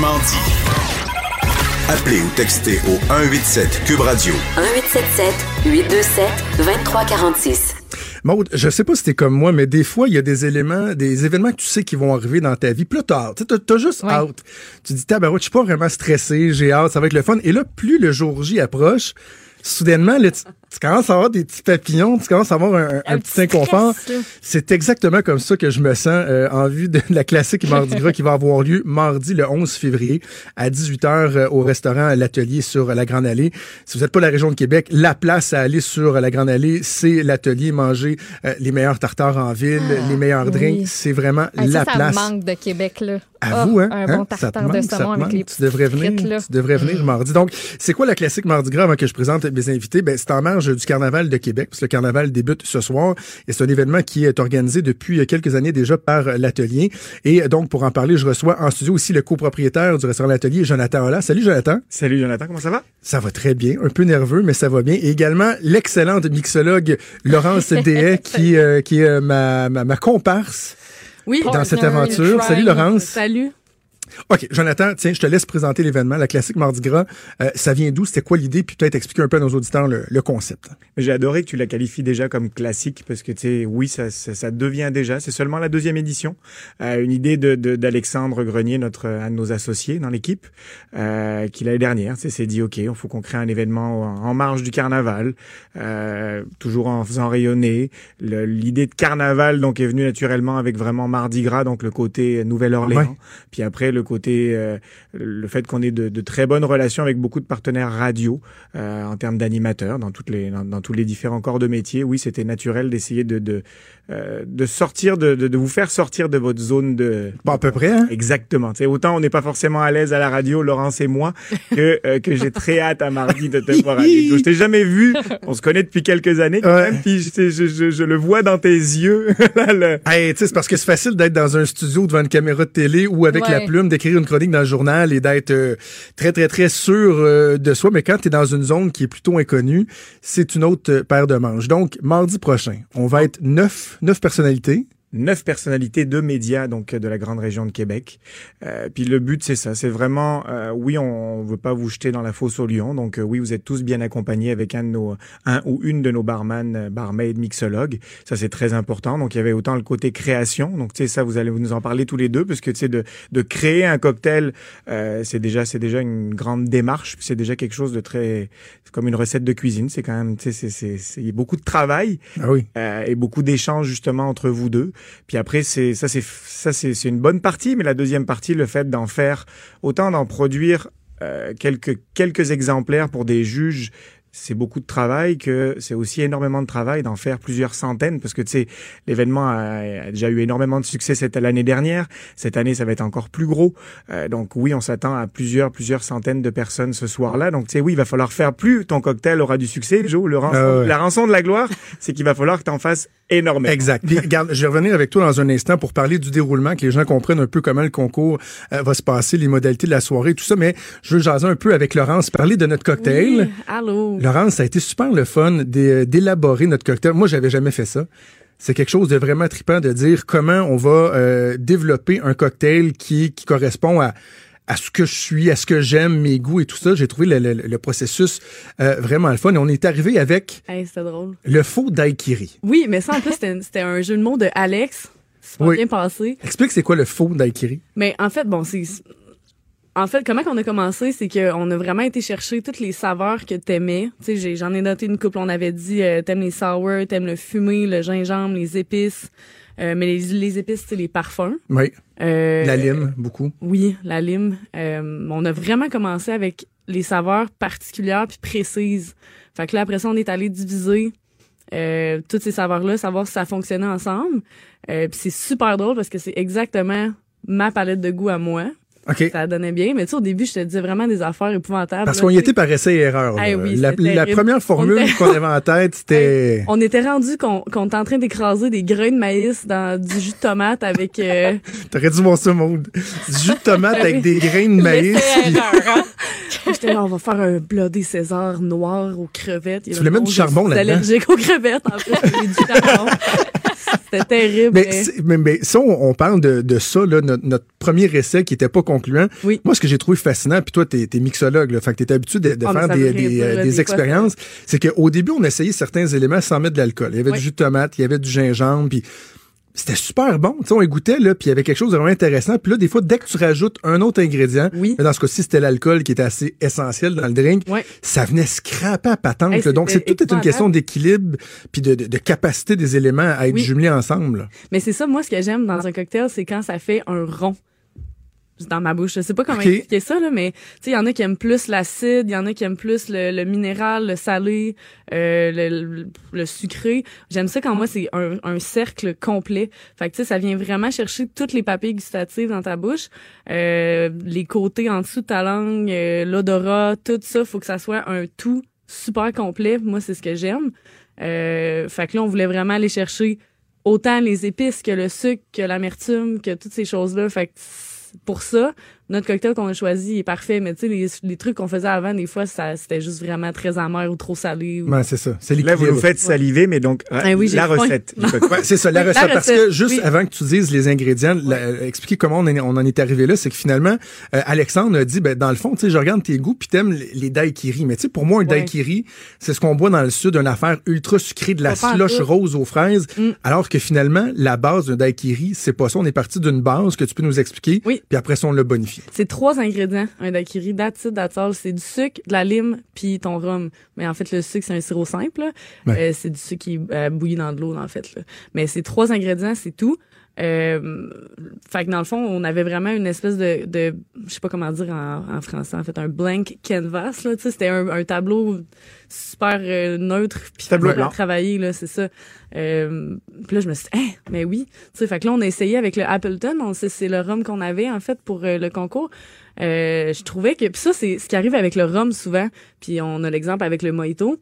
Mardi. Appelez ou textez au 187 Cube Radio. 1877 827 2346. Maud, je sais pas si t'es comme moi, mais des fois, il y a des éléments, des événements que tu sais qui vont arriver dans ta vie. Plus tard, tu as, juste hâte. Tu dis, ben, je suis pas vraiment stressé, j'ai hâte, ça va être le fun. Et là, plus le jour J approche, soudainement, là, tu, commences à avoir des petits papillons, tu commences à avoir un, petit, inconfort. C'est exactement comme ça que je me sens euh, en vue de la classique Mardi Gras qui va avoir lieu mardi le 11 février à 18h euh, au restaurant L'Atelier sur la Grande Allée. Si vous n'êtes pas la région de Québec, la place à aller sur la Grande Allée, c'est l'Atelier, manger euh, les meilleurs tartares en ville, ah, les meilleurs drinks. C'est vraiment la place. Ça manque de Québec, là. À vous, hein? Un bon hein? tartare de saumon avec les tu devrais venir, Tu devrais venir mardi. Donc, c'est quoi la classique Mardi Gras avant que je présente mes invités? Ben, c'est en marge du Carnaval de Québec, parce que le Carnaval débute ce soir. Et c'est un événement qui est organisé depuis quelques années déjà par l'Atelier. Et donc, pour en parler, je reçois en studio aussi le copropriétaire du restaurant L'Atelier, Jonathan Holla. Salut, Jonathan. Salut, Jonathan. Comment ça va? Ça va très bien. Un peu nerveux, mais ça va bien. Et également, l'excellente mixologue Laurence Dehay, qui, euh, qui est ma, ma, ma comparse. Oui, dans cette aventure. Salut Laurence. Salut. OK, Jonathan, tiens, je te laisse présenter l'événement, la classique Mardi Gras. Euh, ça vient d'où? C'était quoi l'idée? Puis peut-être expliquer un peu à nos auditeurs le, concept. J'ai adoré que tu la qualifies déjà comme classique parce que, tu sais, oui, ça, ça, devient déjà. C'est seulement la deuxième édition. Euh, une idée d'Alexandre de, Grenier, notre, un de nos associés dans l'équipe, euh, qui l'année dernière s'est dit, OK, il faut qu'on crée un événement en, marge du carnaval, euh, toujours en faisant rayonner. L'idée de carnaval, donc, est venue naturellement avec vraiment Mardi Gras, donc le côté Nouvelle-Orléans. Puis après, le le côté, euh, le fait qu'on ait de, très bonnes relations avec beaucoup de partenaires radio euh, en termes d'animateurs dans toutes les dans, tous les différents corps de métier. Oui, c'était naturel d'essayer de de, euh, de sortir de, de, vous faire sortir de votre zone de. Pas à peu près. Hein? Exactement. C'est autant on n'est pas forcément à l'aise à la radio, Laurence et moi, que que j'ai très hâte à mardi de te voir à Je t'ai jamais vu. On se connaît depuis quelques années quand même. Puis je, je, je, le vois dans tes yeux. hey, c'est parce que c'est facile d'être dans un studio devant une caméra de télé ou avec la plume d'écrire une chronique dans le journal et d'être euh, très, très, très sûr euh, de soi. Mais quand tu es dans une zone qui est plutôt inconnue, c'est une autre paire de manches. Donc, mardi prochain, on va être neuf, neuf personnalités neuf personnalités de médias donc de la grande région de Québec. Euh, puis le but c'est ça, c'est vraiment euh, oui on, veut pas vous jeter dans la fosse au lion, donc euh, oui vous êtes tous bien accompagnés avec un de nos un ou une de nos barman, euh, barmaid, mixologues. Ça c'est très important. Donc il y avait autant le côté création, donc tu sais ça vous allez nous en parler tous les deux parce que tu sais de de créer un cocktail c'est déjà c'est déjà une grande démarche, c'est déjà quelque chose de très comme une recette de cuisine, c'est quand même tu sais c'est c'est beaucoup de travail ah oui. et beaucoup d'échanges justement entre vous deux. Puis après, c'est ça, c'est ça, c'est une bonne partie, mais la deuxième partie, le fait d'en faire autant d'en produire euh, quelques quelques exemplaires pour des juges c'est beaucoup de travail, que c'est aussi énormément de travail d'en faire plusieurs centaines, parce que tu sais, l'événement a, déjà eu énormément de succès cette l'année dernière. Cette année, ça va être encore plus gros. Euh, donc oui, on s'attend à plusieurs plusieurs centaines de personnes ce soir-là. Donc tu sais, oui, il va falloir faire plus. Ton cocktail aura du succès, Joe. Le ah La rançon de la gloire, c'est qu'il va falloir que tu en fasses énormément. Exact. Puis, regarde, je vais revenir avec toi dans un instant pour parler du déroulement, que les gens comprennent un peu comment le concours euh, va se passer, les modalités de la soirée, tout ça. Mais je veux jaser un peu avec Laurence, parler de notre cocktail. Oui, allô. Laurence, ça a été super le fun d'élaborer notre cocktail. Moi, j'avais jamais fait ça. C'est quelque chose de vraiment trippant de dire comment on va euh, développer un cocktail qui, qui correspond à à ce que je suis, à ce que j'aime, mes goûts et tout ça. J'ai trouvé le, processus euh, vraiment le fun. Et on est arrivé avec drôle. le faux daiquiri. Oui, mais ça, en plus, c'était un jeu de mots de Alex. C'est bien passé. Explique c'est quoi le faux daiquiri? Mais en fait, bon, c'est en fait, comment qu'on a commencé, c'est qu'on a vraiment été chercher toutes les saveurs que t'aimais. Tu sais, j'en ai, noté une couple. On avait dit, euh, t'aimes les sour, t'aimes le fumé, le gingembre, les épices. Euh, mais les, épices, c'est les parfums. Oui. Euh, la lime, beaucoup. Oui, la lime. on a vraiment commencé avec les saveurs particulières puis précises. Fait que là, après ça, on est allé diviser toutes ces saveurs-là, savoir si ça fonctionnait ensemble. puis c'est super drôle parce que c'est exactement ma palette de goût à moi. Ça donnait bien, mais tu sais, au début, je te disais vraiment des affaires épouvantables. Parce qu'on y était par essai et erreur. la, première formule qu'on avait en tête, c'était... on était rendu qu'on était en train d'écraser des grains de maïs dans du jus de tomate avec... Euh... T'aurais dû voir ça, monde. Du jus de tomate avec des grains de maïs. Hein? J'étais là, on va faire un bloodé César noir aux crevettes. Tu voulais mettre du charbon là-dedans? allergique aux crevettes, en plus. du charbon. C'était terrible. Mais, mais, mais, ça, on, parle de, de ça, là, notre, premier essai qui était pas concluant. Oui. Moi, ce que j'ai trouvé fascinant, puis toi, t'es es mixologue, là, fait que t'es habitué de, de Oh, mais faire des, des, euh, dire, des des expériences, c'est qu'au début, on essayait certains éléments sans mettre de l'alcool. Il y avait Oui. du jus de tomate, il y avait du gingembre, puis c'était super bon. Tu sais, on écoutait, là, puis il y avait quelque chose de vraiment intéressant. Puis là, des fois, dès que tu rajoutes un autre ingrédient, Oui. mais dans ce cas-ci, c'était l'alcool qui était assez essentiel dans le drink, Ouais. ça venait scraper à patente. Hey. Donc, c'est tout est une question d'équilibre puis de, de, de capacité des éléments à être Oui. jumelés ensemble. Mais c'est ça, moi, ce que j'aime dans un cocktail, c'est quand ça fait un rond dans ma bouche. Je sais pas comment expliquer ça, là, mais tu sais, il y en a qui aiment plus l'acide, il y en a qui aiment plus le, le minéral, le salé, euh, le, le, le sucré. J'aime ça quand moi, c'est un, un cercle complet. Fait que tu sais, ça vient vraiment chercher toutes les papilles gustatives dans ta bouche, euh, les côtés en dessous de ta langue, euh, l'odorat, tout ça, faut que ça soit un tout super complet. Moi, c'est ce que j'aime. Euh, fait que là, on voulait vraiment aller chercher autant les épices que le sucre, que l'amertume, que toutes ces choses-là. Fait que pour ça, notre cocktail qu'on a choisi est parfait. Mais tu sais, les, les trucs qu'on faisait avant, des fois, ça c'était juste vraiment très amer ou trop salé. Ou... Ouais, c'est ça. C'est Là, vous nous faites saliver, mais donc Ah oui, j'ai la recette. Ouais, c'est ça, la Oui, recette. la parce que juste oui. avant que tu dises les ingrédients, la- expliquer comment on, est- on en est arrivé là, c'est que finalement, euh, Alexandre a dit, ben, dans le fond, tu sais, je regarde tes goûts puis t'aimes les, les daiquiris. Mais tu sais, pour moi, un Ouais. daiquiri, c'est ce qu'on boit dans le sud, une affaire ultra sucrée, de la slush rose aux fraises. Mm. Alors que finalement, la base d'un daiquiri, c'est pas ça. On est parti d'une base que tu peux nous expliquer. Oui. Puis après ça, on l'a bonifié. C'est trois ingrédients, un daiquiri, that's it, that's all. C'est du sucre, de la lime, puis ton rhum. Mais en fait, le sucre, c'est un sirop simple. Ouais. Euh, c'est du sucre qui est euh, bouilli dans de l'eau, en fait. Là. Mais c'est trois ingrédients, c'est tout. Euh, fait que dans le fond, on avait vraiment une espèce de, de je sais pas comment dire en, en français, en fait, un blank canvas. Là, tu sais, c'était un, un tableau super euh, neutre puis Tableau facile à blanc. travailler là, c'est ça. Euh, puis là, je me suis dit, Hein, mais oui. Tu sais, fait que là, on a essayé avec le Appleton. On sait c'est le rhum qu'on avait en fait pour euh, le concours. Euh, je trouvais que puis ça, c'est ce qui arrive avec le rhum souvent. Puis on a l'exemple avec le mojito.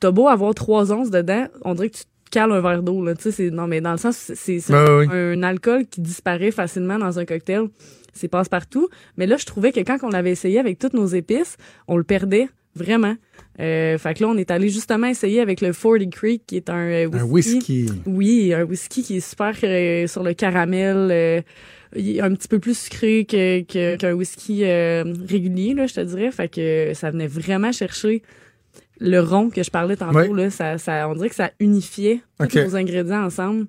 T'as beau avoir trois onces dedans, on dirait que tu cales un verre d'eau là. Tu sais, c'est non mais dans le sens, c'est ouais, un, alcool qui disparaît facilement dans un cocktail. C'est passe partout. Mais là, je trouvais que quand on l'avait essayé avec toutes nos épices, on le perdait vraiment. Euh, fait que là, on est allé justement essayer avec le Forty Creek, qui est un euh, whisky. Un whisky. Oui, un whisky qui est super euh, sur le caramel, euh, il est un petit peu plus sucré que que- qu'un whisky euh, régulier, là, je te dirais. Fait que ça venait vraiment chercher le rond que je parlais tantôt. Là, ça, ça, on dirait que ça unifiait tous nos ingrédients ensemble.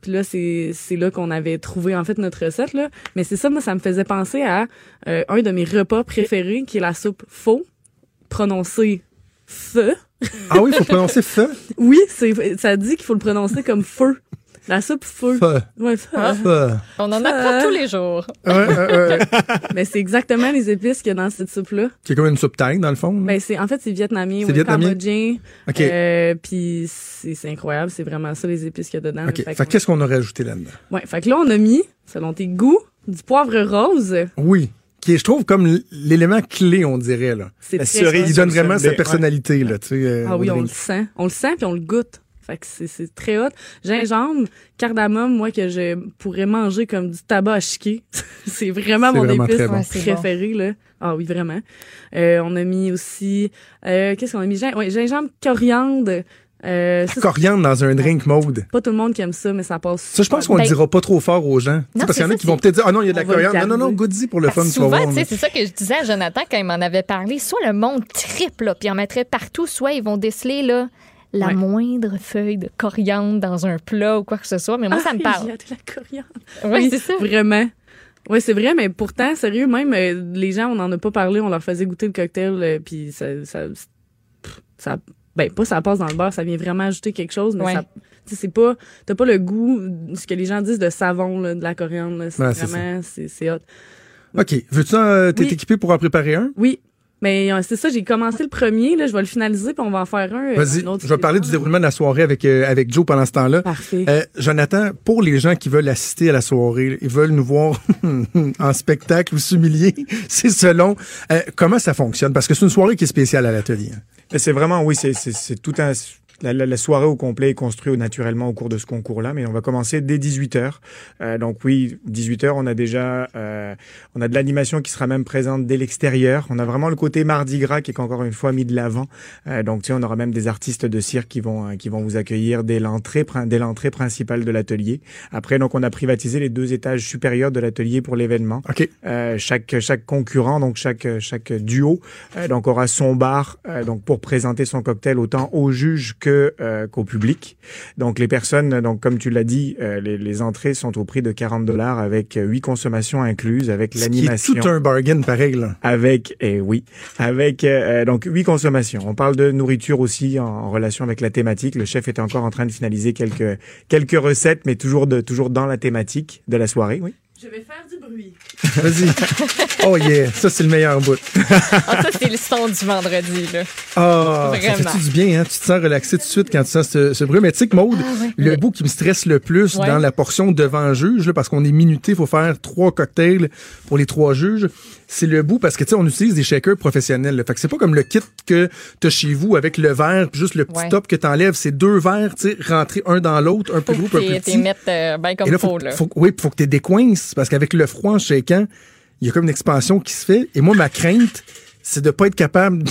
Puis là, c'est c'est là qu'on avait trouvé en fait notre recette. Là. Mais c'est ça, moi, ça me faisait penser à euh, un de mes repas préférés, qui est la soupe faux, prononcée feu. Ah oui, il faut prononcer feu. Oui, c'est ça dit qu'il faut le prononcer comme feu. La soupe feu. Feu. Ouais, feu. Feu. On en apprend tous les jours. Ouais, ouais, ouais. Mais c'est exactement les épices qu'il y a dans cette soupe-là. C'est comme une soupe thaï, dans le fond. Ben, c'est, en fait, c'est vietnamien C'est ou vietnamien? cambodgien. OK. Euh, puis c'est, c'est incroyable. C'est vraiment ça, les épices qu'il y a dedans. OK. Fait Fait que- que qu'est-ce qu'on a rajouté là-dedans? ouais, fait que là, on a mis, selon tes goûts, du poivre rose. Oui. Qui est, je trouve, comme l'élément clé, on dirait, là. C'est La très cerise. fun. Il donne vraiment sa personnalité, là, tu sais. euh, Ah oui, on le sent. On le sent puis on le goûte. Fait que c'est, c'est très hot. Gingembre, cardamome, moi, que je pourrais manger comme du tabac à chiquer. c'est vraiment C'est mon vraiment épice très bon. Ouais, c'est préféré, là. Ah oui, vraiment. Euh, on a mis aussi, euh, qu'est-ce qu'on a mis? Gin- ouais, gingembre, coriandre. Euh, ça, Coriandre dans un drink mode. pas tout le monde qui aime ça, mais ça passe. Ça, je pense qu'on Ben- le dira pas trop fort aux gens. Non, parce qu'il y en a qui vont peut-être dire, ah non, il y a de la coriandre. Non, non, non, goûte-y pour le fun, Parce souvent, tu sais, c'est ça que je disais à Jonathan quand il m'en avait parlé. Soit le monde triple, là, puis en mettrait partout, soit ils vont déceler là, la Ouais. moindre feuille de coriandre dans un plat ou quoi que ce soit. Mais moi, ça me Ah, parle. Il y a de la coriandre. Oui, c'est ça. Vraiment. Oui, c'est vrai, mais pourtant, sérieux, même euh, les gens, on n'en a pas parlé, on leur faisait goûter le cocktail, euh, puis ça, ça, pff, ça, ben pas ça passe dans le beurre, ça vient vraiment ajouter quelque chose, mais Ouais. ça, tu sais, c'est pas, t'as pas le goût, ce que les gens disent de savon, là, de la coriandre, c'est Ouais, vraiment, c'est, c'est hot. OK. Veux-tu euh, t'es Oui. équipé pour en préparer un? Oui. Mais euh, c'est ça, j'ai commencé le premier, là, je vais le finaliser, puis on va en faire un. euh, Vas-y. Je vais parler du déroulement de la soirée avec, euh, avec Joe pendant ce temps-là. Parfait. Euh, Jonathan, pour les gens qui veulent assister à la soirée, ils veulent nous voir en spectacle ou s'humilier, c'est selon euh, comment ça fonctionne? Parce que c'est une soirée qui est spéciale à l'atelier. Mais c'est vraiment, oui, c'est, c'est, c'est tout un, la, la, la soirée au complet est construite naturellement au cours de ce concours-là, mais on va commencer dès 18h. Euh, donc oui, 18h, on a déjà euh, on a de l'animation qui sera même présente dès l'extérieur. On a vraiment le côté Mardi Gras qui est encore une fois mis de l'avant. Euh, donc tu sais, on aura même des artistes de cirque qui vont euh, qui vont vous accueillir dès l'entrée dès l'entrée principale de l'atelier. Après donc on a privatisé les deux étages supérieurs de l'atelier pour l'événement. OK. Euh, chaque chaque concurrent donc chaque chaque duo euh, donc aura son bar euh, donc pour présenter son cocktail autant aux juges que euh, qu'au public. Donc les personnes donc comme tu l'as dit euh, les, les entrées sont au prix de 40 dollars avec euh, huit consommations incluses avec l'animation tout un bargain pareil, là. avec et oui avec euh, donc huit consommations. On parle de nourriture aussi en, en relation avec la thématique. Le chef est encore en train de finaliser quelques quelques recettes, mais toujours de toujours dans la thématique de la soirée. Oui. Je vais faire du bruit. Vas-y. oh yeah, ça c'est le meilleur bout. Ah, ça, c'est le son du vendredi, là. Ah, ça fait du bien, hein? Tu te sens relaxé tout de suite quand tu sens ce, ce bruit. Mais tu sais que Maude, Ah, ouais. le bout qui me stresse le plus Ouais. dans la portion devant un juge, là, parce qu'on est minuté, il faut faire trois cocktails pour les trois juges, c'est le bout parce que tu sais, on utilise des shakers professionnels. là. Fait que c'est pas comme le kit que t'as chez vous avec le verre, puis juste le petit Ouais. top que t'enlèves. C'est deux verres, tu sais, rentrés un dans l'autre, un plus gros, un plus petit. mettre euh, comme Et là, faut, faut, là. faut, oui, puis faut que tu décoinces parce qu'avec le froid en shaking, il y a comme une expansion qui se fait. Et moi, ma crainte, c'est de pas être capable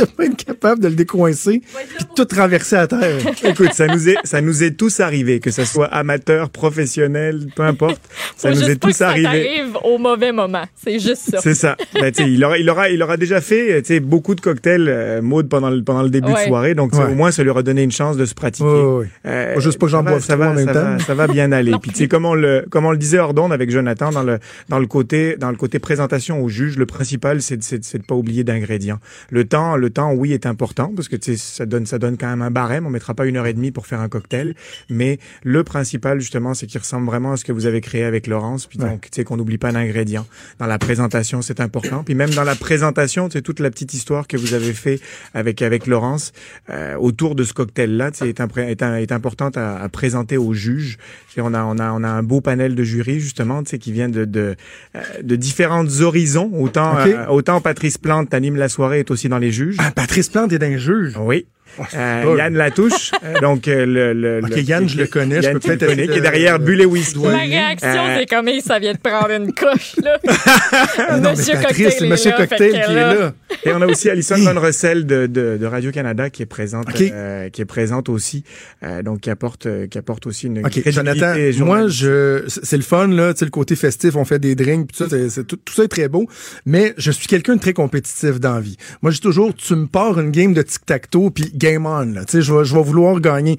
de, pas être capable de le décoincer puis tout renverser à terre. Écoute, ça nous est ça nous est tous arrivé, que ça soit amateur, professionnel, peu importe. Ça Faut nous juste est pas que tous ça arrivé. t'arrive au mauvais moment. C'est juste ça. C'est ça. Ben, tu sais, il aura, il aura, il aura déjà fait, tu sais, beaucoup de cocktails euh, Maud pendant le pendant le début Ouais. de soirée, donc tu sais, Ouais. au moins ça lui aura donné une chance de se pratiquer. Ouais, ouais. Euh, juste pas que j'en ça va- boive ça va, en même ça temps. va- ça va bien aller. Puis tu sais comme on le comme on le disait hors d'onde avec Jonathan dans le dans le côté dans le côté présentation au juge, le principal c'est de- c'est de- c'est de pas oublier d'ingrédients. Le temps le temps oui est important parce que ça donne ça donne quand même un barème. On mettra pas une heure et demie pour faire un cocktail, mais le principal justement c'est qu'il ressemble vraiment à ce que vous avez créé avec Laurence. Puis donc tu sais qu'on n'oublie pas d'ingrédients. Dans la présentation c'est important. Puis même dans la présentation tu sais toute la petite histoire que vous avez fait avec avec Laurence euh, autour de ce cocktail là est, est, est importante à, à présenter aux juges. On a on a on a un beau panel de jury justement, tu sais qui vient de de, euh, de différentes horizons. Autant euh, autant Patrice Plante anime la soirée est aussi dans les juges. Ah, Patrice Plante est d'un juge. Oui. Euh. Yann Latouche, euh, donc euh, le, le, Ok, le- Yann, je le connais, je peux peut-être qui est derrière euh, Bulle et Whisky. Ma réaction, Euh, c'est comme il, ça vient de prendre une couche, là. Non, mais Monsieur Patrice, Cocktail est Monsieur là, Cocktail qui est là-. Et on a aussi Alison. Van Russell de, de, de Radio Canada qui est présente, Ok. euh, qui est présente aussi, euh, donc qui apporte, qui apporte aussi une OK, Jonathan, moi, je, c'est le fun, là, tu sais, le côté festif, on fait des drinks, pis tout ça, c'est- c'est- tout, tout ça est très beau, mais je suis quelqu'un de très compétitif dans la vie. Moi, je dis toujours, tu me pars une game de tic-tac-toe, puis game on, là, tu sais, je vais, je vais vouloir gagner.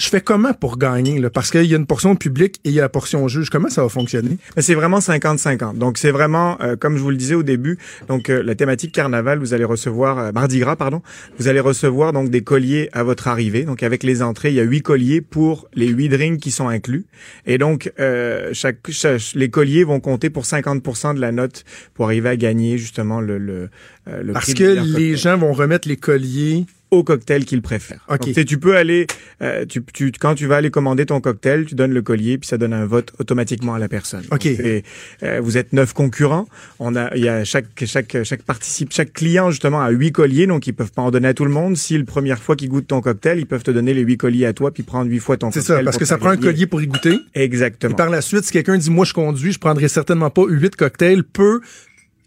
Je fais comment pour gagner, là? Parce qu'il y a une portion publique et il y a la portion juge. Comment ça va fonctionner? Mais c'est vraiment 50-50. Donc c'est vraiment, euh, comme je vous le disais au début, donc euh, la thématique carnaval, vous allez recevoir euh, Mardi Gras, pardon, vous allez recevoir donc des colliers à votre arrivée. Donc avec les entrées, il y a huit colliers pour les huit drinks qui sont inclus. Et donc euh, chaque, chaque- les colliers vont compter pour 50% de la note pour arriver à gagner justement le le, euh, le Parce prix que les gens vont remettre les colliers. Au cocktail qu'ils préfèrent. Ok. Donc, tu peux aller, euh, tu, tu, quand tu vas aller commander ton cocktail, tu donnes le collier, puis ça donne un vote automatiquement à la personne. Ok. Donc, c'est, euh, vous êtes neuf concurrents. On a, il y a chaque chaque chaque participe, chaque client justement a huit colliers, donc ils peuvent pas en donner à tout le monde. Si la première fois qu'ils goûtent ton cocktail, ils peuvent te donner les huit colliers à toi, puis prendre huit fois ton C'est cocktail. ça, parce que ça prend un collier pour y goûter. Exactement. Et par la suite, si quelqu'un dit, moi, je conduis, je prendrai certainement pas huit cocktails, peut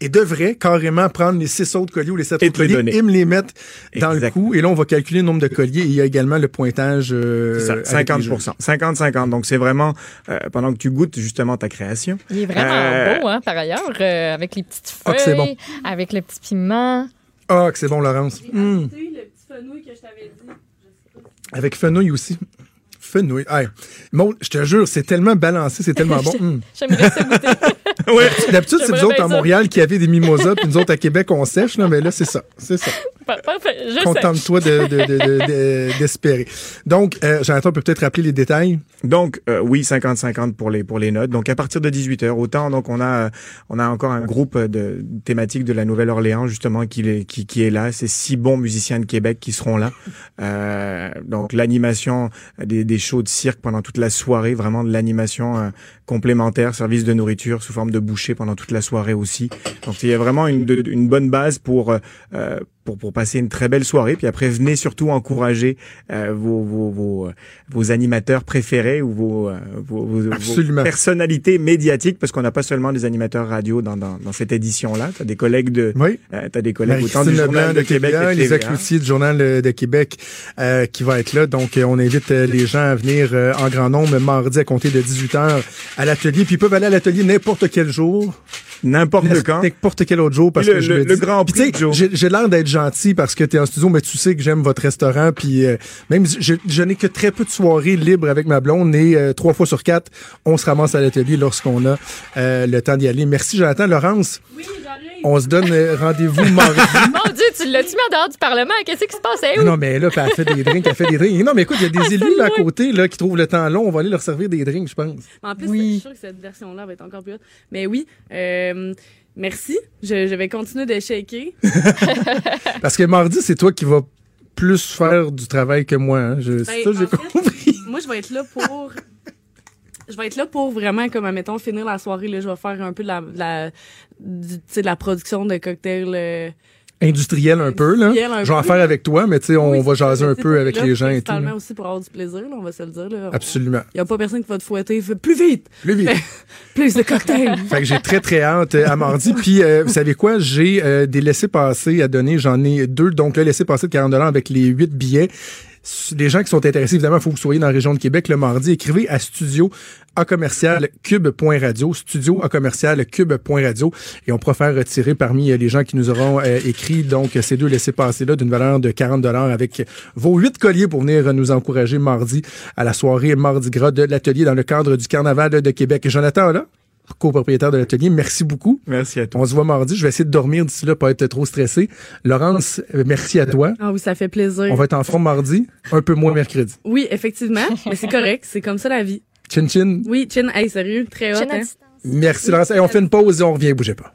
et devrait carrément prendre les six autres colliers ou les sept Et autres les colliers donner. et me les mettre dans Exact. le coup. Et là, on va calculer le nombre de colliers et il y a également le pointage. euh, ça, avec les 50%. 50-50. Donc, c'est vraiment, euh, pendant que tu goûtes justement ta création. Il est vraiment Euh, beau, hein, par ailleurs, euh, avec les petites Ah, feuilles, bon. avec le petit piment. Ah, que c'est bon, Laurence. Hum, le petit fenouil que je t'avais dit. Avec fenouil aussi. Fenouil. Hey. Maud, je te jure, c'est tellement balancé, c'est tellement bon. Hum. J'aimerais ça goûter. Ouais. D'habitude, c'est nous J'aimerais autres à. Montréal qui avaient des mimosas, puis nous autres à Québec, on sèche, là, mais là, c'est ça. C'est ça. Parfait, je sais. Contente-toi de- de- de- de- de- d'espérer. Donc, euh, Jonathan peut peut-être rappeler les détails? Donc euh, oui, 50-50 pour les pour les notes. Donc à partir de 18 heures, autant donc on a on a encore un groupe de thématique de la Nouvelle-Orléans justement qui est qui, qui est là. C'est six bons musiciens de Québec qui seront là. Euh, donc l'animation des, des shows de cirque pendant toute la soirée, vraiment de l'animation euh, complémentaire, service de nourriture sous forme de bouchée pendant toute la soirée aussi. Donc il y a vraiment une, de- une bonne base pour euh, pour, pour passer une très belle soirée. Puis après, venez surtout encourager euh, vos, vos, vos, vos animateurs préférés ou vos, euh, vos, vos- personnalités médiatiques, parce qu'on n'a pas seulement des animateurs radio dans, dans, dans cette édition-là. Tu as des collègues de, Oui. euh, t'as des collègues autant Marie-Christine du Journal de Québec et de Lisa TVA. Cloutier du Journal euh, de Québec euh, qui va être là. Donc, euh, on invite euh, les gens à venir euh, en grand nombre mardi à compter de 18h à l'atelier. Puis ils peuvent aller à l'atelier n'importe quel jour. N'importe quand. N'importe quel autre jour parce Le- que je le- le dis- Grand Prix. J'ai j'ai l'air d'être gentil parce que tu es en studio, mais tu sais que j'aime votre restaurant. Puis euh, même je, je n'ai que très peu de soirées libres avec ma blonde et euh, trois fois sur quatre, on se ramasse à l'atelier lorsqu'on a euh, le temps d'y aller. Merci Jonathan. Laurence, Oui, j'arrive. On se donne euh, rendez-vous mardi. Mon Dieu, tu l'as-tu mis en dehors du Parlement? Qu'est-ce qui se passe? Où? Non, mais là, elle fait des drinks, elle fait des drinks. Non, mais écoute, il y a des élus là, à côté là, qui trouvent le temps long. On va aller leur servir des drinks, je pense. En plus, Oui. je suis sûre que cette version-là va être encore plus haute. Mais oui, euh, merci. Je, je vais continuer de shaker. Parce que mardi, c'est toi qui vas plus faire du travail que moi. Hein. Je, Ben, ça, j'ai fait, compris. Moi, je vais être là pour. Je vais être là pour vraiment, comme, admettons, finir la soirée. Là, je vais faire un peu de la, de la, du- tu sais, de la production de cocktails. euh, Industriel un peu, là. Un Je vais en faire avec toi, mais tu sais, on oui, va jaser un peu avec là les gens et tout. là. aussi pour avoir du plaisir, là, on va se le dire. Là. Absolument. Il n'y a pas personne qui va te fouetter. Plus vite! Plus vite. Plus de cocktails! Fait que j'ai très, très hâte euh, à mardi. Puis, euh, vous savez quoi? J'ai euh, des laissés-passer à donner. J'en ai deux. Donc, le laissez-passer de 40 avec les huit billets. Les gens qui sont intéressés, évidemment, il faut que vous soyez dans la région de Québec le mardi. Écrivez à studio à commercial studio à commercial et on pourra faire retirer parmi euh, les gens qui nous auront euh, écrit donc ces deux laissés-passer-là d'une valeur de 40 avec vos huit colliers pour venir nous encourager mardi à la soirée Mardi Gras de l'atelier dans le cadre du Carnaval de Québec. Jonathan, là, copropriétaire de l'atelier, merci beaucoup. Merci à toi. On se voit mardi. Je vais essayer de dormir d'ici là, pas être trop stressé. Laurence, euh, merci à toi. Ah oui, ça fait plaisir. On va être en forme mardi, un peu moins mercredi. Oui, effectivement. mais c'est correct. C'est comme ça la vie. Chin chin. Oui, Chin, hey, sérieux, très hot. Hein? Merci Laurence. Hey, on fait une pause et on revient. Bougez pas.